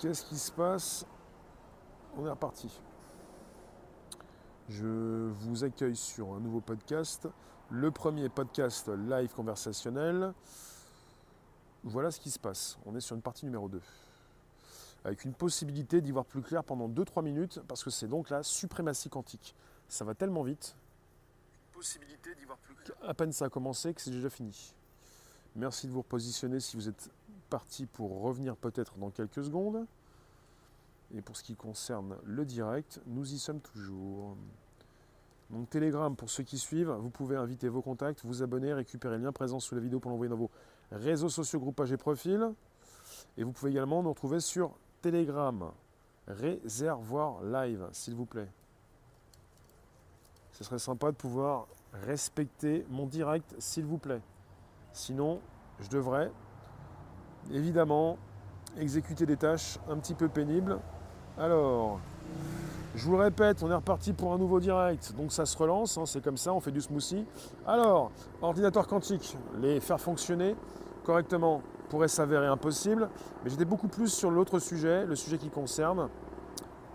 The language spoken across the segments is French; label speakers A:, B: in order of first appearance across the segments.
A: Qu'est-ce qui se passe? On est reparti. Je vous accueille sur un nouveau podcast. Le premier podcast live conversationnel. Voilà ce qui se passe. On est sur une partie numéro 2. Avec une possibilité d'y voir plus clair pendant 2-3 minutes, parce que c'est donc la suprématie quantique. Ça va tellement vite. possibilité d'y voir plus clair. À peine ça a commencé que c'est déjà fini. Merci de vous repositionner si vous êtes parti pour revenir peut-être dans quelques secondes. Et pour ce qui concerne le direct, nous y sommes toujours. Donc Telegram, pour ceux qui suivent, vous pouvez inviter vos contacts, vous abonner, récupérer le lien présent sous la vidéo pour l'envoyer dans vos réseaux sociaux, groupages et profils. Et vous pouvez également nous retrouver sur Telegram, réservoir live, s'il vous plaît. Ce serait sympa de pouvoir respecter mon direct, s'il vous plaît. Sinon, je devrais évidemment exécuter des tâches un petit peu pénibles. Alors, je vous le répète, on est reparti pour un nouveau direct. Donc ça se relance, hein, c'est comme ça, on fait du smoothie. Alors, ordinateur quantique, les faire fonctionner correctement pourrait s'avérer impossible. Mais j'étais beaucoup plus sur l'autre sujet, le sujet qui concerne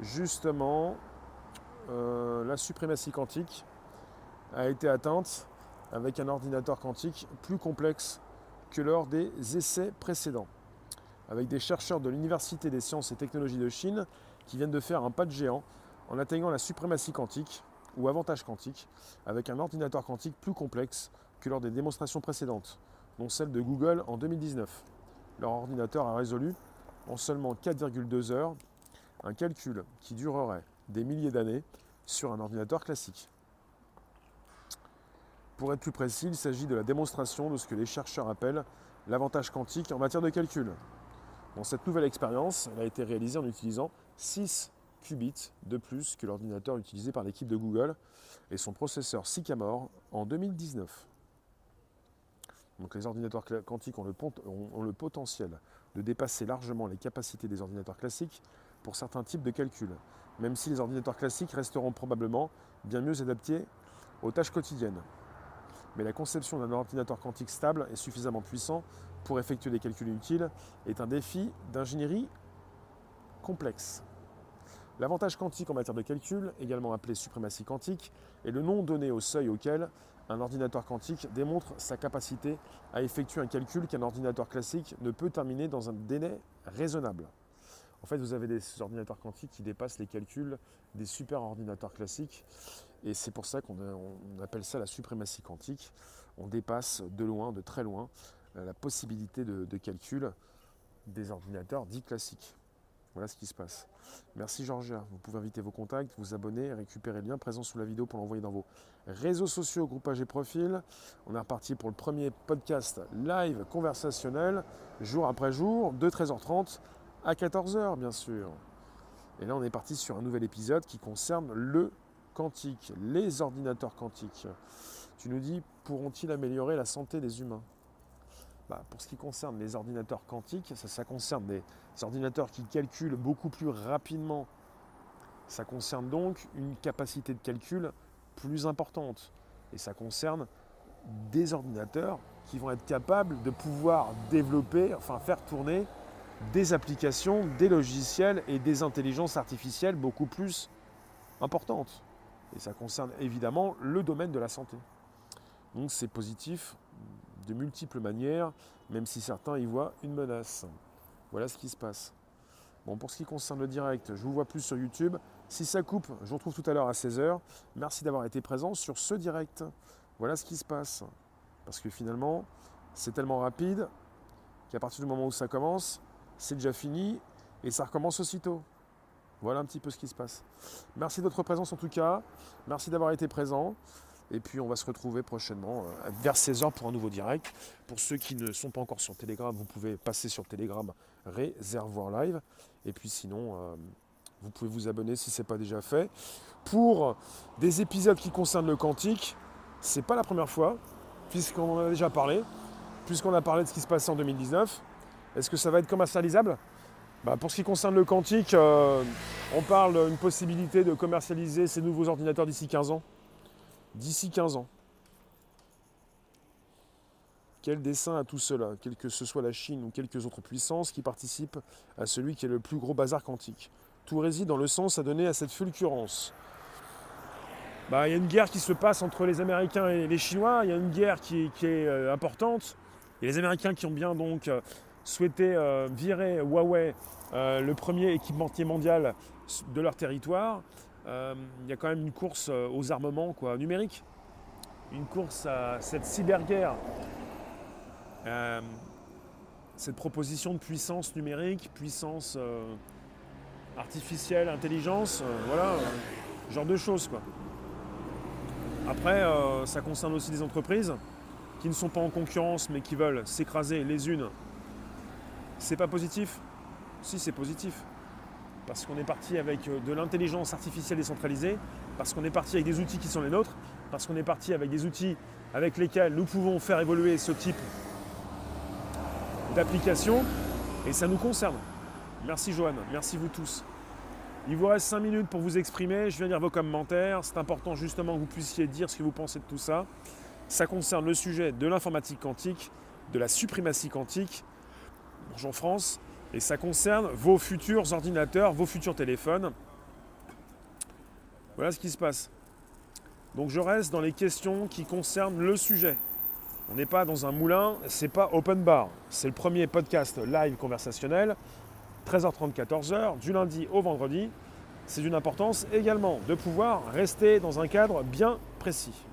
A: justement euh, la suprématie quantique a été atteinte avec un ordinateur quantique plus complexe que lors des essais précédents, avec des chercheurs de l'Université des sciences et technologies de Chine qui viennent de faire un pas de géant en atteignant la suprématie quantique ou avantage quantique avec un ordinateur quantique plus complexe que lors des démonstrations précédentes, dont celle de Google en 2019. Leur ordinateur a résolu en seulement 4,2 heures un calcul qui durerait des milliers d'années sur un ordinateur classique. Pour être plus précis, il s'agit de la démonstration de ce que les chercheurs appellent l'avantage quantique en matière de calcul. Cette nouvelle expérience, a été réalisée en utilisant 6 qubits de plus que l'ordinateur utilisé par l'équipe de Google et son processeur Sycamore en 2019. Donc les ordinateurs quantiques ont le, ont le, potentiel de dépasser largement les capacités des ordinateurs classiques pour certains types de calculs, même si les ordinateurs classiques resteront probablement bien mieux adaptés aux tâches quotidiennes mais la conception d'un ordinateur quantique stable et suffisamment puissant pour effectuer des calculs utiles est un défi d'ingénierie complexe. L'avantage quantique en matière de calcul, également appelé suprématie quantique, est le nom donné au seuil auquel un ordinateur quantique démontre sa capacité à effectuer un calcul qu'un ordinateur classique ne peut terminer dans un délai raisonnable. En fait, vous avez des ordinateurs quantiques qui dépassent les calculs des super ordinateurs classiques. Et c'est pour ça qu'on appelle ça la suprématie quantique. On dépasse de loin, de très loin, la possibilité de, calcul des ordinateurs dits classiques. Voilà ce qui se passe. Merci Georgia. Vous pouvez inviter vos contacts, vous abonner, récupérer le lien présent sous la vidéo pour l'envoyer dans vos réseaux sociaux, groupages et profils. On est reparti pour le premier podcast live conversationnel, jour après jour, de 13h30 à 14h bien sûr. Et là on est parti sur un nouvel épisode qui concerne le quantique, les ordinateurs quantiques. Tu nous dis, pourront-ils améliorer la santé des humains? Bah, Pour ce qui concerne les ordinateurs quantiques, ça, ça concerne des ordinateurs qui calculent beaucoup plus rapidement. Ça concerne donc une capacité de calcul plus importante. Et ça concerne des ordinateurs qui vont être capables de pouvoir développer, enfin faire tourner des applications, des logiciels et des intelligences artificielles beaucoup plus importantes. Et ça concerne évidemment le domaine de la santé. Donc c'est positif de multiples manières, même si certains y voient une menace. Voilà ce qui se passe. Bon, pour ce qui concerne le direct, je vous vois plus sur YouTube. Si ça coupe, je vous retrouve tout à l'heure à 16h. Merci d'avoir été présent sur ce direct. Voilà ce qui se passe. Parce que finalement, c'est tellement rapide qu'à partir du moment où ça commence, c'est déjà fini et ça recommence aussitôt. Voilà un petit peu ce qui se passe. Merci de votre présence en tout cas. Merci d'avoir été présent. Et puis on va se retrouver prochainement euh, vers 16h pour un nouveau direct. Pour ceux qui ne sont pas encore sur Telegram, vous pouvez passer sur Telegram Réservoir Live. Et puis sinon, euh, vous pouvez vous abonner si ce n'est pas déjà fait. Pour des épisodes qui concernent le quantique, c'est pas la première fois, puisqu'on en a déjà parlé, puisqu'on a parlé de ce qui se passait en 2019. Est-ce que ça va être commercialisable? Bah, Pour ce qui concerne le quantique, euh, on parle d'une possibilité de commercialiser ces nouveaux ordinateurs d'ici 15 ans. D'ici 15 ans. Quel dessin à tout cela, quelle que ce soit la Chine ou quelques autres puissances qui participent à celui qui est le plus gros bazar quantique? Tout réside dans le sens à donner à cette fulgurance. Bah, il y a une guerre qui se passe entre les Américains et les Chinois, il y a une guerre qui, est euh, importante. Et les Américains qui ont bien donc euh, souhaité euh, virer Huawei, le premier équipementier mondial de leur territoire. Il y a quand même une course aux armements quoi, numériques, une course à cette cyberguerre euh, cette proposition de puissance numérique, puissance euh, artificielle, intelligence, euh, voilà, genre de choses quoi. Après, ça concerne aussi des entreprises qui ne sont pas en concurrence mais qui veulent s'écraser les unes. C'est pas positif? Si c'est positif. Parce qu'on est parti avec de l'intelligence artificielle décentralisée, parce qu'on est parti avec des outils qui sont les nôtres, parce qu'on est parti avec des outils avec lesquels nous pouvons faire évoluer ce type d'application et ça nous concerne. Merci Joanne, merci vous tous. Il vous reste 5 minutes pour vous exprimer, je viens lire vos commentaires, c'est important justement que vous puissiez dire ce que vous pensez de tout ça. Ça concerne le sujet de l'informatique quantique, de la suprématie quantique, bonjour France, et ça concerne vos futurs ordinateurs, vos futurs téléphones. Voilà ce qui se passe. Donc je reste dans les questions qui concernent le sujet. On n'est pas dans un moulin, c'est pas open bar. C'est le premier podcast live conversationnel, 13h30, 14h, du lundi au vendredi. C'est d'une importance également de pouvoir rester dans un cadre bien précis.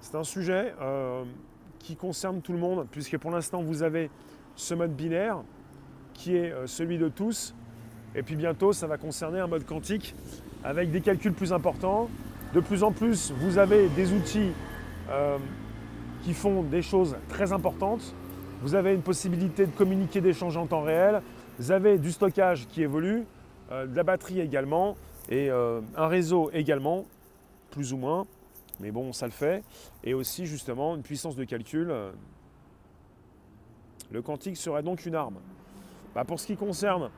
A: C'est un sujet euh, qui concerne tout le monde, puisque pour l'instant vous avez ce mode binaire qui est euh, celui de tous, et puis bientôt ça va concerner un mode quantique avec des calculs plus importants, de plus en plus, vous avez des outils euh, qui font des choses très importantes. Vous avez une possibilité de communiquer, d'échanger en temps réel. Vous avez du stockage qui évolue, euh, de la batterie également, et un réseau également, plus ou moins. Mais bon, ça le fait. Et aussi, justement, une puissance de calcul. Le quantique serait donc une arme. Bah, pour ce qui concerne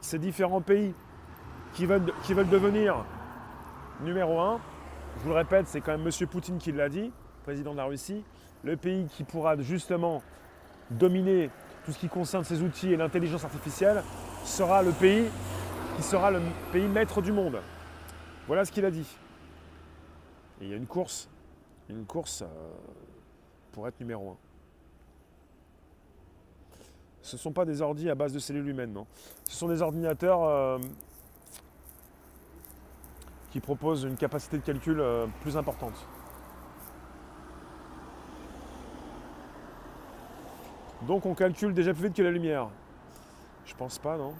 A: ces différents pays qui veulent, qui veulent devenir numéro un, je vous le répète, c'est quand même M. Poutine qui l'a dit, président de la Russie, le pays qui pourra justement dominer tout ce qui concerne ces outils et l'intelligence artificielle sera le pays qui sera le pays maître du monde. Voilà ce qu'il a dit. Et il y a une course, une course euh, pour être numéro un. Ce ne sont pas des ordis à base de cellules humaines, non. Ce sont des ordinateurs euh, qui propose une capacité de calcul euh, plus importante. Donc on calcule déjà plus vite que la lumière. Je pense pas, non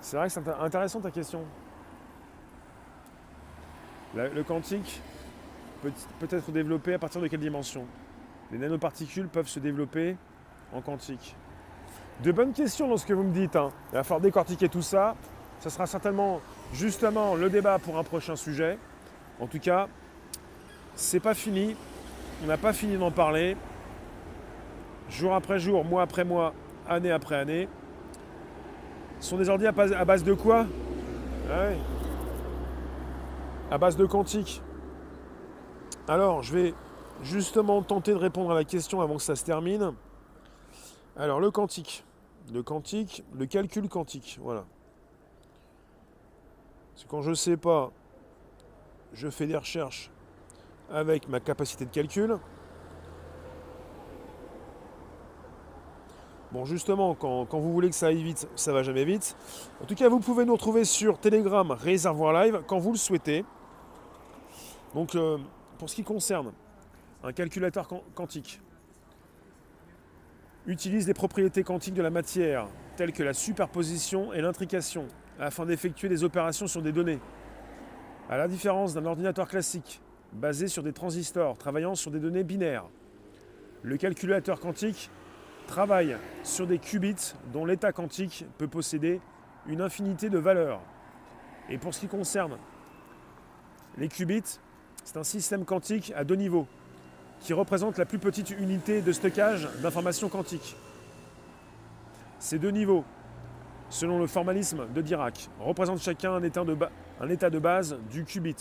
A: C'est vrai que c'est intéressant ta question. Le quantique peut, être développé à partir de quelle dimension? Les nanoparticules peuvent se développer en quantique. De bonnes questions dans ce que vous me dites. Hein. Il va falloir décortiquer tout ça. Ce sera certainement justement le débat pour un prochain sujet. En tout cas, c'est pas fini. On n'a pas fini d'en parler. Jour après jour, mois après mois, année après année. Ce sont des ordi à base de quoi? À base de quantique. Alors, je vais justement tenter de répondre à la question avant que ça se termine. Alors, le quantique. Le quantique, le calcul quantique, voilà. C'est quand je ne sais pas, je fais des recherches avec ma capacité de calcul. Bon, justement, quand, vous voulez que ça aille vite, ça va jamais vite. En tout cas, vous pouvez nous retrouver sur Telegram Réservoir Live quand vous le souhaitez. Donc, euh, pour ce qui concerne un calculateur quantique, utilise les propriétés quantiques de la matière, telles que la superposition et l'intrication, afin d'effectuer des opérations sur des données. À la différence d'un ordinateur classique, basé sur des transistors travaillant sur des données binaires, le calculateur quantique travaille sur des qubits dont l'état quantique peut posséder une infinité de valeurs. Et pour ce qui concerne les qubits, c'est un système quantique à deux niveaux qui représente la plus petite unité de stockage d'informations quantiques. Ces deux niveaux selon le formalisme de Dirac, représente chacun un état de, base du qubit.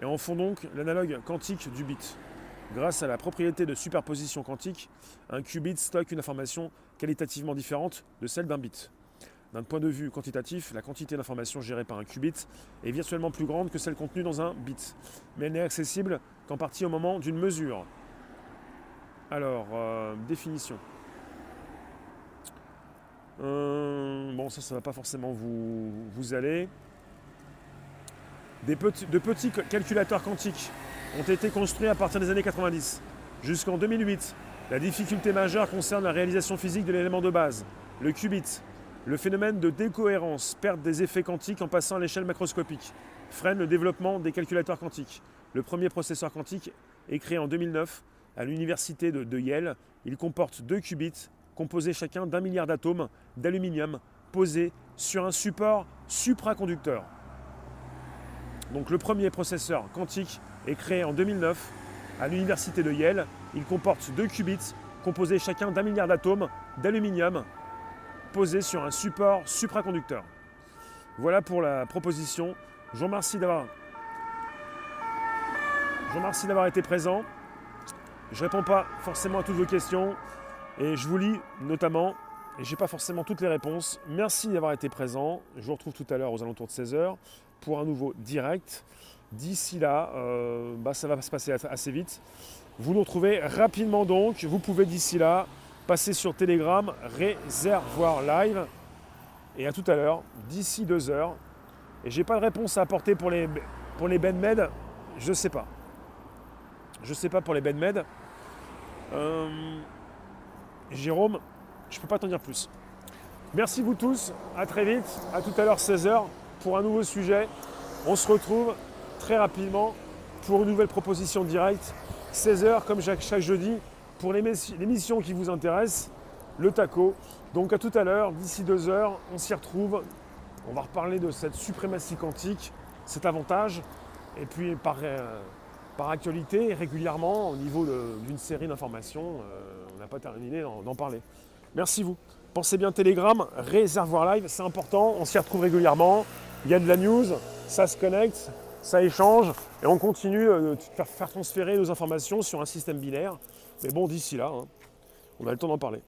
A: et en font donc l'analogue quantique du bit. Grâce à la propriété de superposition quantique, un qubit stocke une information qualitativement différente de celle d'un bit. D'un point de vue quantitatif, la quantité d'informations gérée par un qubit est virtuellement plus grande que celle contenue dans un bit, mais elle n'est accessible qu'en partie au moment d'une mesure. Alors, euh, définition. Euh, bon, ça, ça ne va pas forcément vous, vous aller. Des de petits calculateurs quantiques ont été construits à partir des années 90. Jusqu'en 2008, la difficulté majeure concerne la réalisation physique de l'élément de base, le qubit. Le phénomène de décohérence, perte des effets quantiques en passant à l'échelle macroscopique, freine le développement des calculateurs quantiques. Le premier processeur quantique est créé en 2009 à l'université de, Yale. Il comporte deux qubits composés chacun d'un milliard d'atomes d'aluminium posés sur un support supraconducteur. Donc le premier processeur quantique est créé en 2009 à l'université de Yale. Il comporte deux qubits composés chacun d'un milliard d'atomes d'aluminium posés sur un support supraconducteur. Voilà pour la proposition. Je vous remercie d'avoir été présent. Je ne réponds pas forcément à toutes vos questions et je vous lis notamment et je n'ai pas forcément toutes les réponses. Merci d'avoir été présent. Je vous retrouve tout à l'heure aux alentours de 16h pour un nouveau direct. D'ici là, euh, bah, ça va se passer assez vite. Vous nous retrouvez rapidement donc. Vous pouvez d'ici là passer sur Telegram, réservoir live. Et à tout à l'heure, d'ici deux heures. Et j'ai pas de réponse à apporter pour les, pour les BenMed. Je sais pas. Je sais pas pour les BenMed. Euh, Jérôme, je peux pas t'en dire plus. Merci vous tous. À très vite. À tout à l'heure 16h pour un nouveau sujet. On se retrouve très rapidement pour une nouvelle proposition directe. 16h comme chaque, jeudi pour l'émission qui vous intéresse, le taco. Donc à tout à l'heure, d'ici deux heures, on s'y retrouve. On va reparler de cette suprématie quantique, cet avantage. Et puis par, euh, par actualité, régulièrement, au niveau d'une série d'informations, euh, on n'a pas terminé d'en parler. Merci vous. Pensez bien Telegram, réservoir live, c'est important, on s'y retrouve régulièrement. Il y a de la news, ça se connecte, ça échange et on continue euh, de faire, transférer nos informations sur un système binaire. Mais bon, d'ici là, hein, on a le temps d'en parler.